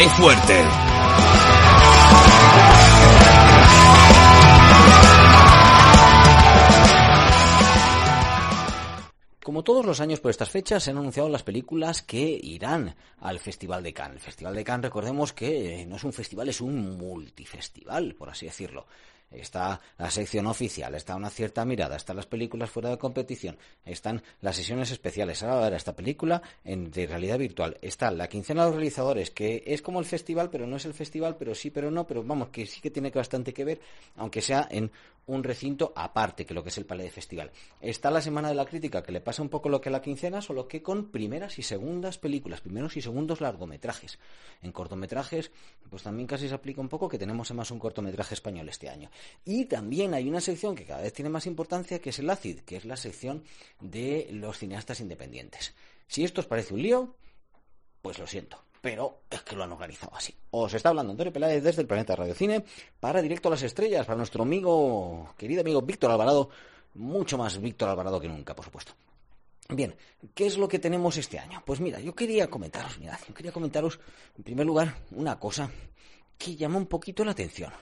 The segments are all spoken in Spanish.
¡Qué fuerte! Como todos los años por estas fechas se han anunciado las películas que irán al Festival de Cannes. El Festival de Cannes, recordemos que no es un festival, es un multifestival, por así decirlo está la sección oficial, está una cierta mirada, están las películas fuera de competición, están las sesiones especiales. Ahora ver esta película en, de realidad virtual. Está la quincena de los realizadores, que es como el festival, pero no es el festival, pero sí, pero no, pero vamos, que sí que tiene bastante que ver, aunque sea en un recinto aparte que lo que es el Palais de Festival. Está la Semana de la Crítica, que le pasa un poco lo que a la quincena, solo que con primeras y segundas películas, primeros y segundos largometrajes. En cortometrajes, pues también casi se aplica un poco que tenemos además un cortometraje español este año. Y también hay una sección que cada vez tiene más importancia, que es el ACID, que es la sección de los cineastas independientes. Si esto os parece un lío, pues lo siento pero es que lo han organizado así. Os está hablando Antonio Peláez desde el Planeta Radio Cine para Directo a las Estrellas, para nuestro amigo, querido amigo Víctor Alvarado, mucho más Víctor Alvarado que nunca, por supuesto. Bien, ¿qué es lo que tenemos este año? Pues mira, yo quería comentaros, mirad, yo quería comentaros, en primer lugar, una cosa que llama un poquito la atención.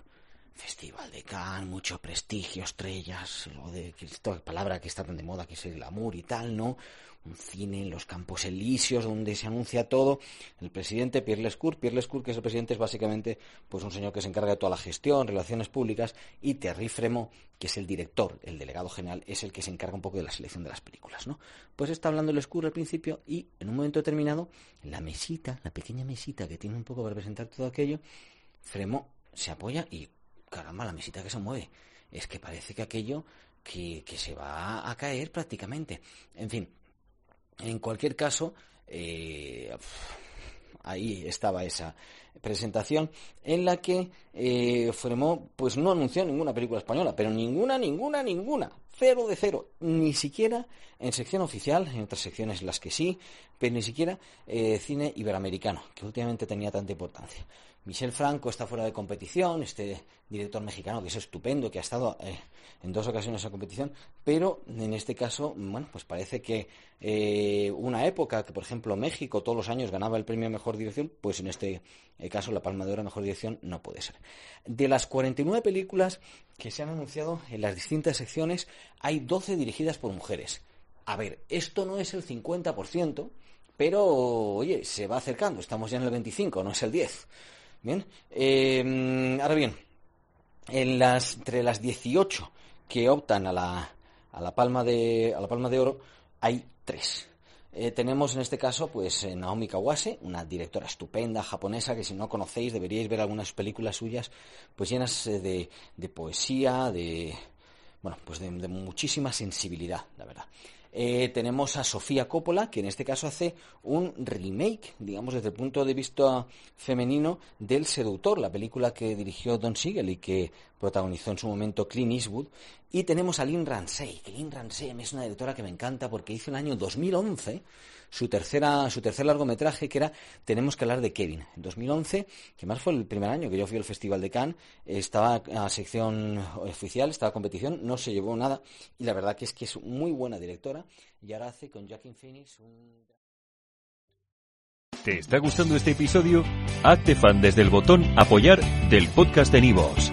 Festival de Cannes, mucho prestigio, estrellas, lo de esta palabra que está tan de moda que es el glamour y tal, ¿no? un cine en los campos elíseos donde se anuncia todo. El presidente Pierre Lescourt, Pierre Lescourt que es el presidente es básicamente pues un señor que se encarga de toda la gestión, relaciones públicas y Thierry Fremont, que es el director, el delegado general, es el que se encarga un poco de la selección de las películas, ¿no? Pues está hablando Lescourt al principio y en un momento determinado la mesita, la pequeña mesita que tiene un poco para representar todo aquello, Fremont se apoya y caramba, la mesita que se mueve. Es que parece que aquello que, que se va a caer prácticamente. En fin, en cualquier caso, eh, ahí estaba esa presentación en la que eh, pues no anunció ninguna película española, pero ninguna, ninguna, ninguna, cero de cero, ni siquiera en sección oficial, en otras secciones las que sí, pero ni siquiera eh, cine iberoamericano, que últimamente tenía tanta importancia. Michel Franco está fuera de competición, este director mexicano que es estupendo, que ha estado eh, en dos ocasiones en competición, pero en este caso, bueno, pues parece que eh, una época que, por ejemplo, México todos los años ganaba el premio a Mejor Dirección, pues en este eh, caso la Palma de Oro a Mejor Dirección no puede ser. De las 49 películas que se han anunciado en las distintas secciones, hay 12 dirigidas por mujeres. A ver, esto no es el 50%, pero, oye, se va acercando, estamos ya en el 25, no es el 10. Bien, em, ahora bien, entre las 18 que optan a la, palma, de, oro, hay tres. Eh, tenemos en este caso pues eh, Naomi Kawase, una directora estupenda japonesa que si no conocéis deberíais ver algunas películas suyas pues llenas eh, de, de poesía, de bueno pues de muchísima sensibilidad, la verdad. Eh, tenemos a Sofía Coppola, que en este caso hace un remake, digamos, desde el punto de vista femenino, del Seductor, la película que dirigió Don Siegel y que protagonizó en su momento Clint Eastwood. Y tenemos a Lynn Ramsey, que Lynn Ramsey es una directora que me encanta porque hizo en el año 2011 su tercera su tercer largometraje que era Tenemos que hablar de Kevin. En 2011, que más fue el primer año que yo fui al Festival de Cannes, estaba a sección oficial, estaba a competición, no se llevó nada y la verdad que es que es muy buena directora y ahora hace con Jackie Phoenix un ¿Te está gustando este episodio? Hazte fan desde el botón apoyar del podcast de Nivos.